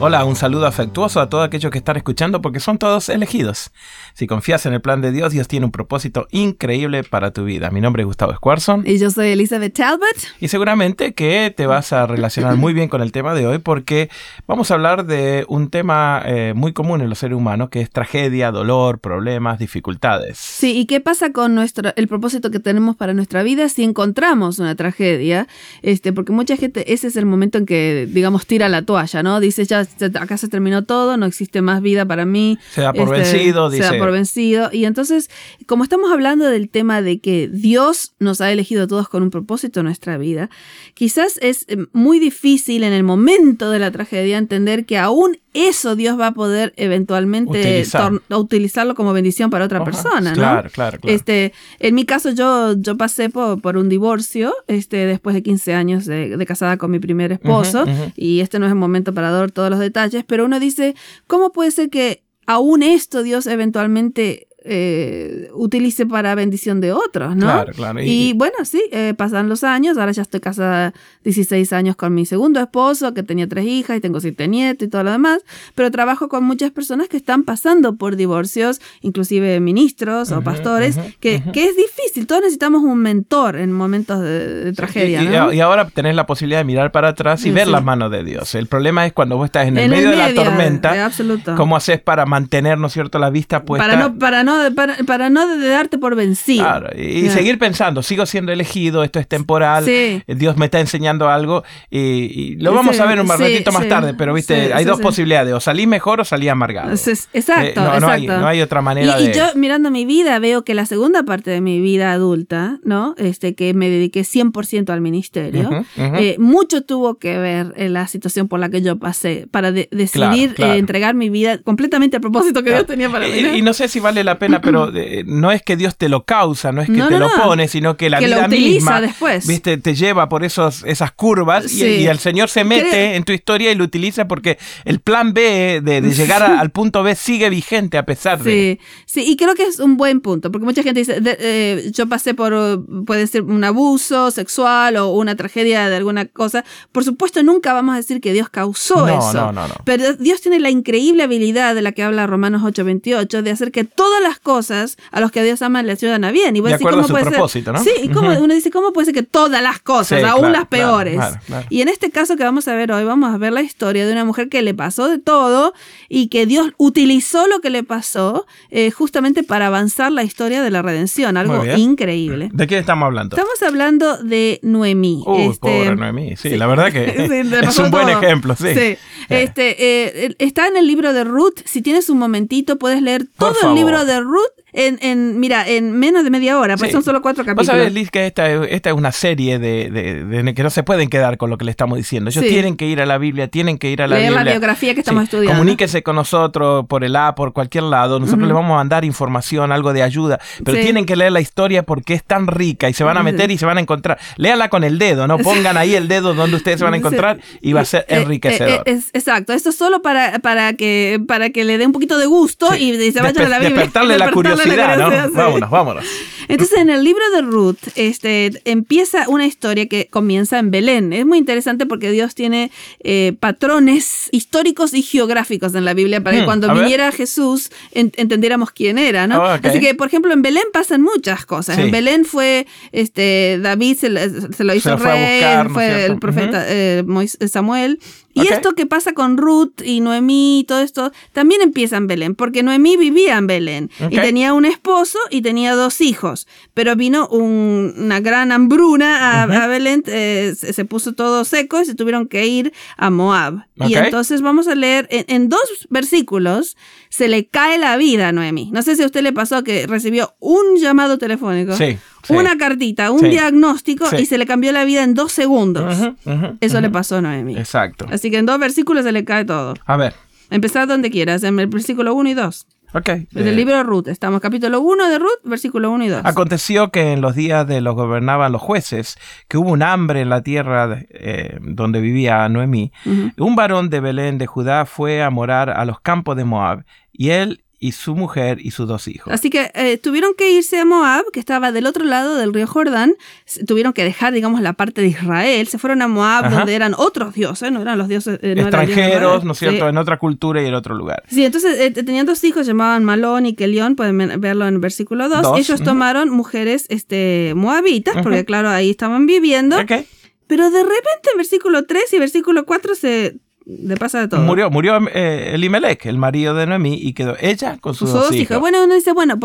Hola, un saludo afectuoso a todos aquellos que están escuchando porque son todos elegidos. Si confías en el plan de Dios, Dios tiene un propósito increíble para tu vida. Mi nombre es Gustavo Squarson. Y yo soy Elizabeth Talbot. Y seguramente que te vas a relacionar muy bien con el tema de hoy porque vamos a hablar de un tema eh, muy común en los seres humanos que es tragedia, dolor, problemas, dificultades. Sí, ¿y qué pasa con nuestro, el propósito que tenemos para nuestra vida si encontramos una tragedia? Este, porque mucha gente, ese es el momento en que, digamos, tira la toalla, ¿no? Dice, ya acá se terminó todo, no existe más vida para mí. Se da por este, vencido, dice. Se da por vencido. Y entonces, como estamos hablando del tema de que Dios nos ha elegido a todos con un propósito en nuestra vida, quizás es eh, muy difícil en el momento de la tragedia entender que aún eso Dios va a poder eventualmente utilizarlo como bendición para otra persona, ¿no? Claro, claro, claro. Este, en mi caso, yo, yo pasé por, por un divorcio este, después de 15 años de, casada con mi primer esposo, y este no es el momento para dar todos los detalles, pero uno dice, ¿cómo puede ser que aún esto Dios eventualmente eh, utilice para bendición de otros, ¿no? Claro, claro. Y, bueno, sí, eh, pasan los años, ahora ya estoy casada 16 años con mi segundo esposo, que tenía tres hijas y tengo siete nietos y todo lo demás, pero trabajo con muchas personas que están pasando por divorcios, inclusive ministros o pastores, que, que, es difícil, todos necesitamos un mentor en momentos de, tragedia. y, ¿no? y, ahora tenés la posibilidad de mirar para atrás y ver las manos de Dios. El problema es cuando vos estás en el, medio, de la tormenta, ¿cómo haces para mantener, ¿no es cierto?, la vista puesta. Para no, para no para, no darte por vencido. Claro, y, seguir pensando, sigo siendo elegido, esto es temporal, Dios me está enseñando algo y, lo vamos a ver un ratito más tarde, pero viste, hay dos posibilidades, o salí mejor o salí amargado. Exacto, no, exacto. Hay, no, hay, otra manera y, yo mirando mi vida veo que la segunda parte de mi vida adulta, ¿no? Este, que me dediqué 100% al ministerio, eh, mucho tuvo que ver en la situación por la que yo pasé para decidir eh, entregar mi vida completamente al propósito que Dios tenía para mí. Y, no sé si vale la pena pero eh, no es que Dios te lo causa, no es que te lo pone, sino que la vida misma después. ¿viste? te lleva por esos, esas curvas y, el Señor se mete en tu historia y lo utiliza porque el plan B de, llegar al punto B sigue vigente a pesar de... Sí, y creo que es un buen punto, porque mucha gente dice, eh, yo pasé por, puede ser un abuso sexual o una tragedia de alguna cosa. Por supuesto, nunca vamos a decir que Dios causó eso. No, no, no. Pero Dios tiene la increíble habilidad de la que habla Romanos 8:28 de hacer que todas las cosas a los que Dios ama le ayudan a bien. Y de acuerdo a su propósito, ¿no? Sí, y uno dice, ¿cómo puede ser que todas las cosas, aún las peores? y en este caso que vamos a ver hoy, vamos a ver la historia de una mujer que le pasó de todo y que Dios utilizó lo que le pasó eh, justamente para avanzar la historia de la redención, algo increíble. ¿De qué estamos hablando? Estamos hablando de Noemí. Uy, este, pobre Noemí, sí, la verdad que es un buen ejemplo, sí. Este, eh, está en el libro de Ruth, si tienes un momentito puedes leer todo el libro de Ruth en, en, mira, en menos de media hora, pues son solo cuatro capítulos. Vos sabés, Liz, que esta, esta es una serie de, de, que no se pueden quedar con lo que le estamos diciendo. Ellos tienen que ir a la Biblia, tienen que ir a la Leer Biblia. la biografía que estamos estudiando. Comuníquense con nosotros por el A, por cualquier lado. Nosotros les vamos a mandar información, algo de ayuda. Pero tienen que leer la historia porque es tan rica y se van a meter y se van a encontrar. Léala con el dedo, no pongan ahí el dedo donde ustedes se van a encontrar y va a ser eh, eh, enriquecedor. Eh, exacto, esto es solo para, para, que, para que le dé un poquito de gusto y, se vayan a la Biblia. Despertarle, la curiosidad, ¿no? Vámonos, vámonos. Entonces, en el libro de Ruth, este, empieza una historia que comienza en Belén. Es muy interesante porque Dios tiene eh, patrones históricos y geográficos en la Biblia para que hmm, cuando viniera Jesús entendiéramos quién era, ¿no? Oh, Así que, por ejemplo, en Belén pasan muchas cosas. En Belén fue, este, David se, lo hizo rey, fue, el profeta eh, Samuel. Y esto que pasa con Ruth y Noemí y todo esto, también empieza en Belén, porque Noemí vivía en Belén y tenía un esposo y tenía dos hijos, pero vino una gran hambruna a, Belén, eh, se, puso todo seco y se tuvieron que ir a Moab. Y entonces vamos a leer en, dos versículos, se le cae la vida a Noemí. No sé si a usted le pasó que recibió un llamado telefónico. una cartita, un diagnóstico y se le cambió la vida en dos segundos. Eso le pasó a Noemí. Exacto. Así que en dos versículos se le cae todo. A ver. Empezar donde quieras, en el versículo 1 y 2. Okay. Es el libro de Ruth. Estamos capítulo 1 de Ruth, versículo 1 y 2. Aconteció que en los días de los gobernaban los jueces, que hubo un hambre en la tierra eh, donde vivía Noemí. Un varón de Belén de Judá fue a morar a los campos de Moab, y él y su mujer y sus dos hijos. Así que eh, tuvieron que irse a Moab, que estaba del otro lado del río Jordán. Tuvieron que dejar, digamos, la parte de Israel. Se fueron a Moab, donde eran otros dioses, no eran los dioses. Eh, Extranjeros, ¿no es cierto? En otra cultura y en otro lugar. Sí, entonces eh, tenían dos hijos, llamaban Malón y Kelión, pueden verlo en el versículo 2. Ellos tomaron mujeres este, moabitas, porque claro, ahí estaban viviendo. Pero de repente en versículo 3 y versículo 4 se de pasa de todo. Murió, murió eh, Elimelech, el marido de Noemí, y quedó ella con sus, dos, hijos. Bueno, uno dice, bueno,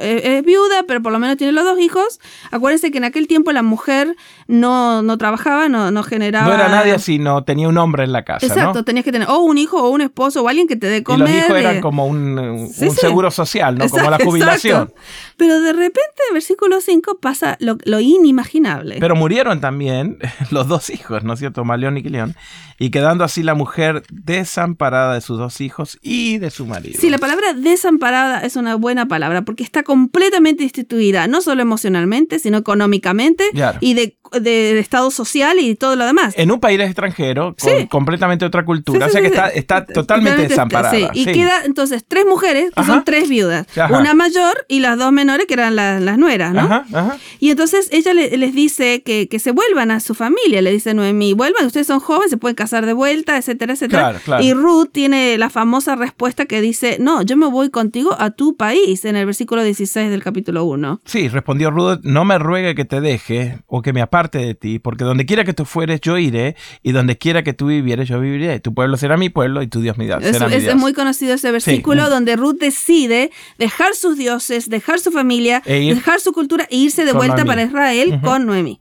es, viuda, pero por lo menos tiene los dos hijos. Acuérdense que en aquel tiempo la mujer no, no trabajaba, no, no generaba... No era nadie sino tenía un hombre en la casa, Exacto, tenías que tener o un hijo o un esposo o alguien que te dé comer. Y los hijos eran como un, seguro social, ¿no? como la jubilación. Pero de repente en versículo 5 pasa lo, lo, inimaginable. Pero murieron también los dos hijos, ¿no es cierto? Maleón y Quilión. Y quedando así la mujer desamparada de sus dos hijos y de su marido. Sí, la palabra desamparada es una buena palabra porque está completamente instituida, no solo emocionalmente, sino económicamente y de de, estado social y todo lo demás. En un país extranjero, con completamente otra cultura, o sea que está, está totalmente desamparada. Y queda entonces tres mujeres, que son tres viudas, una mayor y las dos menores que eran las nueras, ¿no? Y entonces ella les dice que, que, se vuelvan a su familia, le dice Noemí, vuelvan, ustedes son jóvenes, se pueden casar de vuelta, etcétera, etcétera. Y Ruth tiene la famosa respuesta que dice, no, yo me voy contigo a tu país, en el versículo 16 del capítulo 1. Sí, respondió Ruth, no me ruegue que te deje o que me aparte parte de ti, porque donde quiera que tú fueres, yo iré, y donde quiera que tú vivieres, yo viviré. Tu pueblo será mi pueblo y tu Dios mi Dios. Es, muy conocido ese versículo donde Ruth decide dejar sus dioses, dejar su familia, e dejar su cultura e irse de vuelta para Israel con Noemi.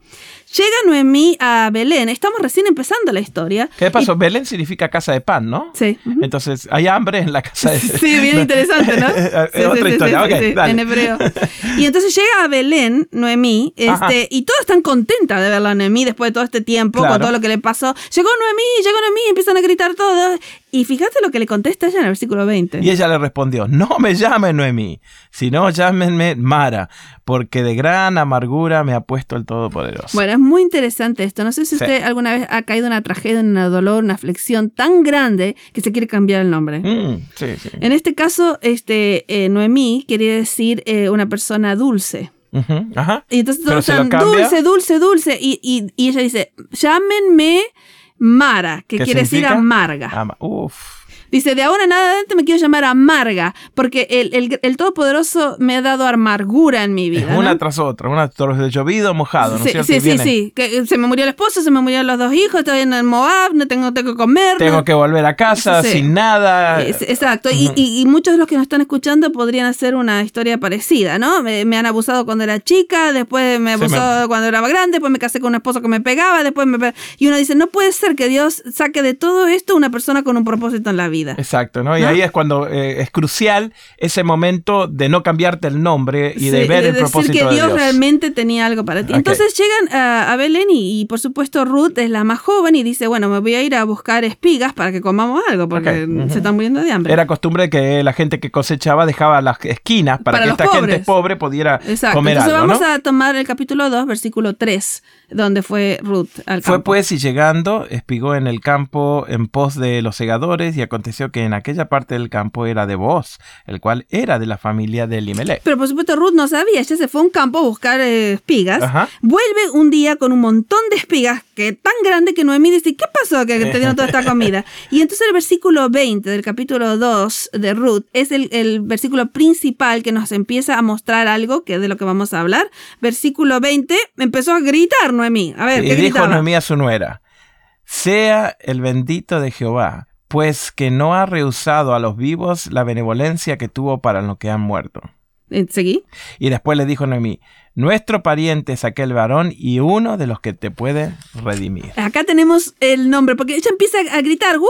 Llega Noemí a Belén. Estamos recién empezando la historia. ¿Qué pasó? Belén significa casa de pan, ¿no? Sí. Entonces, hay hambre en la casa de Sí, bien interesante, ¿no? es otra historia. en hebreo. Y entonces llega a Belén, Noemí, este, y todos están contentas de verla a Noemí después de todo este tiempo, con todo lo que le pasó. Llegó Noemí, llegó Noemí, empiezan a gritar todos. Y fíjate lo que le contesta ella en el versículo 20. Y ella le respondió, no me llamen Noemí, sino llámenme Mara, porque de gran amargura me ha puesto el Todopoderoso. Bueno, es muy interesante esto. No sé si usted alguna vez ha caído en una tragedia, en un dolor, una aflicción tan grande que se quiere cambiar el nombre. Mm, sí, sí. En este caso, este, eh, Noemí quería decir eh, una persona dulce. Ajá. Y entonces todos están dulce, dulce, dulce. Y, y, y ella dice, llámenme Mara, que quiere decir amarga. uf. Dice, de ahora en adelante me quiero llamar amarga, porque el, el, Todopoderoso me ha dado amargura en mi vida. una tras otra, una tras de llovido mojado, ¿no sí, Sí, sí, sí. Que se me murió el esposo, se me murieron los dos hijos, estoy en el Moab, no tengo, tengo que comer. Tengo que volver a casa sin nada. exacto. y, y, muchos de los que nos están escuchando podrían hacer una historia parecida, ¿no? Me, han abusado cuando era chica, después me abusó cuando era grande, después me casé con un esposo que me pegaba, después me... Y uno dice, no puede ser que Dios saque de todo esto una persona con un propósito en la vida. Exacto, ¿no? Y ahí es cuando eh, es crucial ese momento de no cambiarte el nombre y de ver el propósito decir que Dios, realmente tenía algo para ti. Entonces llegan a, Belén y, por supuesto Ruth es la más joven y dice, bueno, me voy a ir a buscar espigas para que comamos algo porque se están muriendo de hambre. Era costumbre que la gente que cosechaba dejaba las esquinas para, que esta gente pobre pudiera comer Entonces algo, vamos a tomar el capítulo 2, versículo 3, donde fue Ruth al campo. Fue pues y llegando, espigó en el campo en pos de los segadores y aconteció que en aquella parte del campo era de Boaz, el cual era de la familia de Elimelech. Pero por supuesto Ruth no sabía, ella se fue a un campo a buscar eh, espigas, vuelve un día con un montón de espigas, que tan grande que Noemí dice, ¿qué pasó que te dieron toda esta comida? y entonces el versículo 20 del capítulo 2 de Ruth es el, versículo principal que nos empieza a mostrar algo que es de lo que vamos a hablar. Versículo 20, empezó a gritar Noemí. A ver, y ¿qué dijo Noemí a su nuera, sea el bendito de Jehová pues que no ha rehusado a los vivos la benevolencia que tuvo para los que han muerto. Eh, ¿Seguí? Y después le dijo Noemí, nuestro pariente es aquel varón y uno de los que te puede redimir. Acá tenemos el nombre, porque ella empieza a gritar, ¡Wuhu,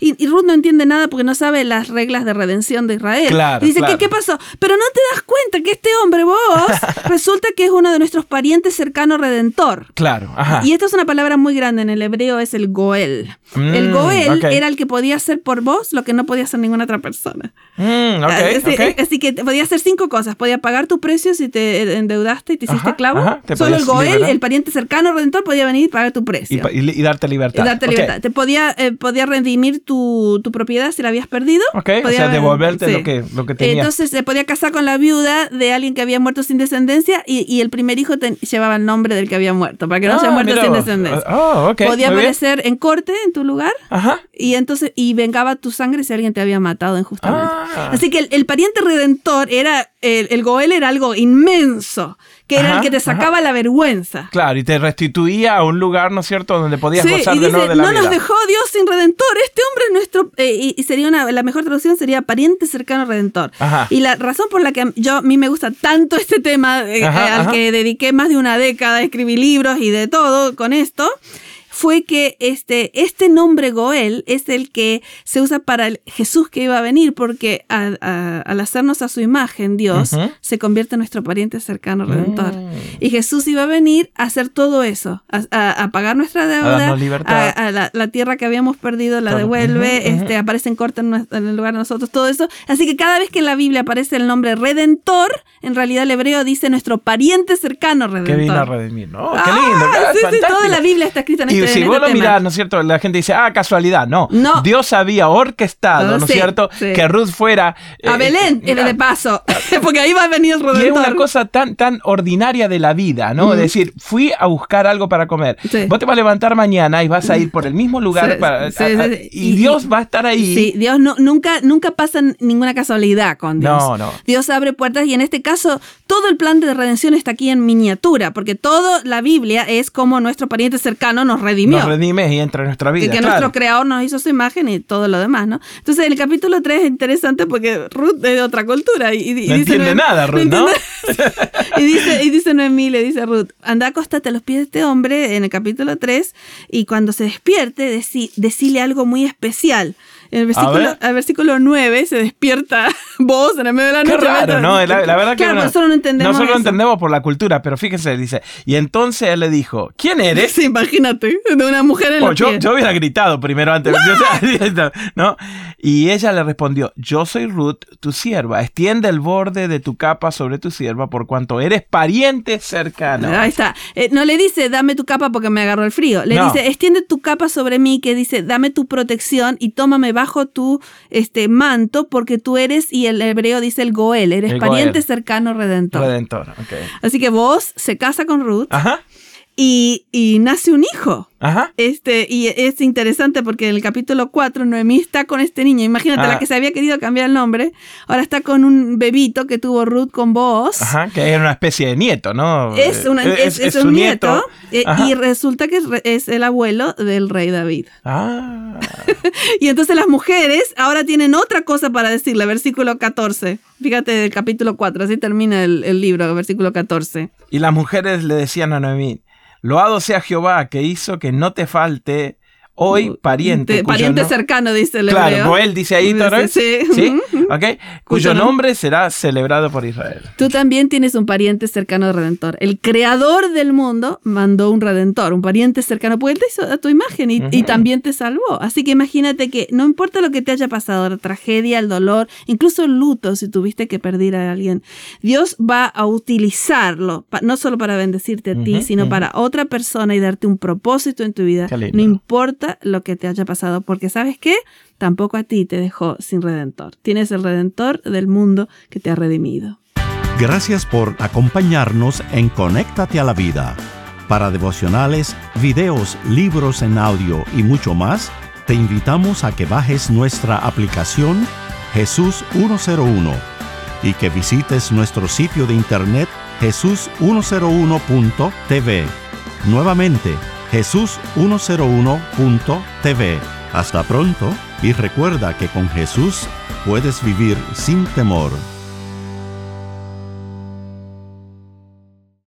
y, y, Ruth no entiende nada porque no sabe las reglas de redención de Israel. Claro, y dice, claro. ¿Qué, ¿qué pasó? Pero no te das cuenta que este hombre, vos, resulta que es uno de nuestros parientes cercanos redentor. Claro, ajá. Y esta es una palabra muy grande en el hebreo, es el Goel. el Mm, Goel era el que podía hacer por vos lo que no podía hacer ninguna otra persona. Mm, ok, así, ok. así que podía hacer cinco cosas. Podía pagar tu precio si te endeudaste y te hiciste Ajá, clavo. ajá, te Solo el Goel, liberar. el pariente cercano redentor, podía venir y pagar tu precio. y darte libertad. Y darte libertad. Te podía, eh, podía redimir tu, tu propiedad si la habías perdido. Ok, o sea, devolverte sí. lo que, lo que tenías. Entonces se podía casar con la viuda de alguien que había muerto sin descendencia y, y el primer hijo ten- llevaba el nombre del que había muerto, para que no Ah, haya muerto mira sin descendencia. Oh, ok, podía bien. aparecer en corte en tu lugar Ajá. y entonces y vengaba tu sangre si alguien te había matado injustamente. Ah. Así que el, el pariente redentor era el, el Goel era algo inmenso, que era Ajá, el que te sacaba la vergüenza. Claro, y te restituía a un lugar, ¿no es cierto?, donde podías Sí, gozar y de dice, nuevo de la no vida. nos dejó Dios sin redentor, este hombre es nuestro, eh, y, y sería una, la mejor traducción sería pariente cercano redentor. Ajá. Y la razón por la que yo, a mí me gusta tanto este tema, eh, eh, al que dediqué más de una década, escribí libros y de todo con esto, fue que este, este nombre Goel es el que se usa para el Jesús que iba a venir, porque al, a- al hacernos a su imagen, Dios se convierte en nuestro pariente cercano redentor. Mm. Y Jesús iba a venir a hacer todo eso, a, pagar nuestra deuda, a, la, la tierra que habíamos perdido la devuelve, Ujú, ujú. este, aparece en corte en, en el lugar de nosotros, todo eso. Así que cada vez que en la Biblia aparece el nombre redentor, en realidad el hebreo dice nuestro pariente cercano redentor. Que vino a redimir. ¿no? qué Ah, lindo. sí, sí, toda la Biblia está escrita en este, si en vos este lo tema. mirás, ¿no es cierto? La gente dice, ah, casualidad. No. No. Dios había orquestado, Ah, ¿no es sí, cierto? sí. Que Ruth fuera. A eh, Belén, eh, eh, de paso, porque ahí va a venir el Y es una cosa tan, tan ordinaria de la vida, ¿no? Es decir, fui a buscar algo para comer. Sí. Vos te vas a levantar mañana y vas a ir por el mismo lugar para, a- a- y, Y- Dios va a estar ahí. Sí, Dios no, nunca, nunca pasa ninguna casualidad con Dios. No, no. Dios abre puertas y en este caso todo el plan de redención está aquí en miniatura, porque toda la Biblia es como nuestro pariente cercano nos redimió. Nos redime y entra en nuestra vida. y que claro. nuestro creador nos hizo su imagen y todo lo demás, ¿no? Entonces el capítulo 3 es interesante porque Ruth es de otra cultura y, y- No dice entiende Noemí- nada, Ruth, ¿no? entiende- y dice, y dice Noemí, le dice a Ruth, anda acostate a los pies de este hombre en el capítulo 3 y cuando se despierte, decí- decile algo muy especial. En el versículo, ver. al versículo 9 se despierta vos en el medio de la noche. raro, ¿no? La, la verdad que Claro, no- nosotros no entendemos Nosotros lo entendemos por la cultura, pero fíjese, dice, y entonces él le dijo, ¿quién eres? Sí, imagínate, de una mujer en Oh, los yo, yo hubiera gritado primero antes. o sea, ¿no? Y ella le respondió, yo soy Ruth, tu sierva. Extiende el borde de tu capa sobre tu sierva por cuanto eres pariente cercano. Ahí está. Eh, no le dice, dame tu capa porque me agarró el frío. Le No. dice, extiende tu capa sobre mí, que dice, dame tu protección y tómame bajo tu este, manto porque tú eres, y el hebreo dice el Goel, eres El pariente Goel. cercano redentor. Redentor, ok. Así que vos se casa con Ruth Ajá, y, y nace un hijo. ajá. Este, y es interesante porque en el capítulo 4 Noemí está con este niño. Imagínate, Ah. la que se había querido cambiar el nombre, ahora está con un bebito que tuvo Ruth con vos. Ajá, que era una especie de nieto, ¿no? Es, una- Eh, es, un nieto, eh, y resulta que es, el abuelo del rey David. Ah, Y entonces las mujeres ahora tienen otra cosa para decirle, versículo 14. Fíjate el capítulo 4, así termina el, el libro, versículo 14. y las mujeres le decían a Noemí, loado sea Jehová que hizo que no te falte hoy pariente. Te- cuyo pariente no- cercano, dice el Claro, hebreo. Goel dice ahí vez. Sí. ¿Sí? Ujú. ¿Ok? Cuyo Cuyo nom- nombre será celebrado por Israel. Tú también tienes un pariente cercano de redentor. El creador del mundo mandó un redentor, un pariente cercano, porque él te hizo a tu imagen y, y Ujú. también te salvó. Así que imagínate que no importa lo que te haya pasado, la tragedia, el dolor, incluso el luto, si tuviste que perder a alguien, Dios va a utilizarlo, no solo para bendecirte a ti, Ujú, sino ujú. para otra persona y darte un propósito en tu vida. No importa lo que te haya pasado, porque ¿sabes qué? Tampoco a ti te dejó sin redentor. Tienes el redentor del mundo que te ha redimido. Gracias por acompañarnos en Conéctate a la Vida. Para devocionales, videos, libros en audio y mucho más, te invitamos a que bajes nuestra aplicación Jesús 101 y que visites nuestro sitio de internet jesús101.tv. Nuevamente, jesús101.tv. Hasta pronto y recuerda que con Jesús puedes vivir sin temor.